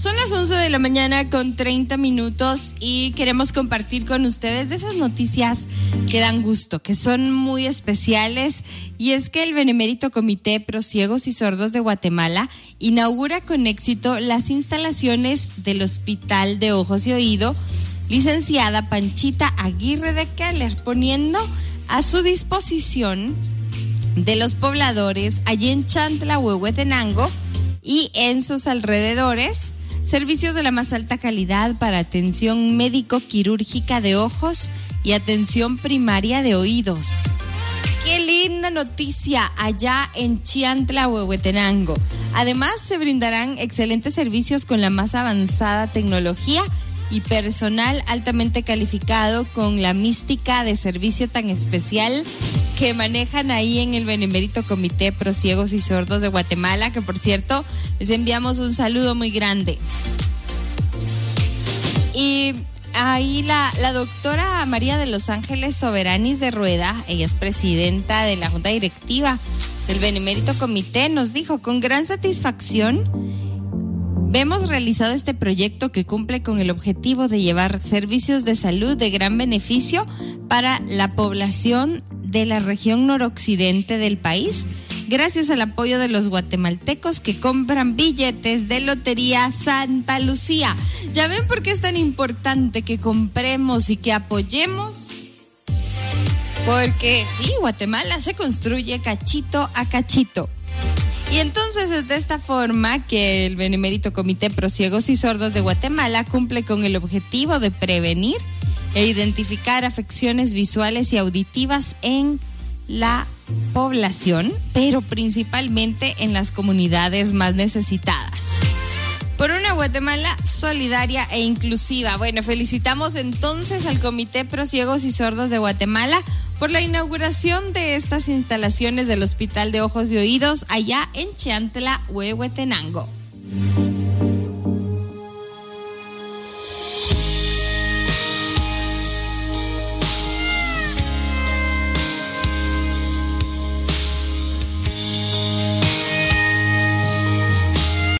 Son las 11 de la mañana con 30 minutos y queremos compartir con ustedes de esas noticias que dan gusto, que son muy especiales. Y es que el Benemérito Comité Pro Ciegos y Sordos de Guatemala inaugura con éxito las instalaciones del Hospital de Ojos y Oído, licenciada Panchita Aguirre de Keller, poniendo a su disposición de los pobladores allí en Chantla, Huehuetenango y en sus alrededores servicios de la más alta calidad para atención médico-quirúrgica de ojos y atención primaria de oídos. Qué linda noticia allá en Chiantla, Huehuetenango. Además, se brindarán excelentes servicios con la más avanzada tecnología y personal altamente calificado con la mística de servicio tan especial que manejan ahí en el Benemérito Comité Pro Ciegos y Sordos de Guatemala, que por cierto les enviamos un saludo muy grande. Y ahí la, doctora María de los Ángeles Soberanis de Rueda, ella es presidenta de la Junta Directiva del Benemérito Comité, nos dijo con gran satisfacción Vemos realizado este proyecto que cumple con el objetivo de llevar servicios de salud de gran beneficio para la población de la región noroccidente del país, gracias al apoyo de los guatemaltecos que compran billetes de Lotería Santa Lucía. ¿Ya ven por qué es tan importante que compremos y que apoyemos? Porque sí, Guatemala se construye cachito a cachito. Y entonces es de esta forma que el Benemérito Comité Pro Ciegos y Sordos de Guatemala cumple con el objetivo de prevenir e identificar afecciones visuales y auditivas en la población, pero principalmente en las comunidades más necesitadas por una Guatemala solidaria e inclusiva. Bueno, felicitamos entonces al Comité Pro Ciegos y Sordos de Guatemala por la inauguración de estas instalaciones del Hospital de Ojos y Oídos allá en Chiantla, Huehuetenango.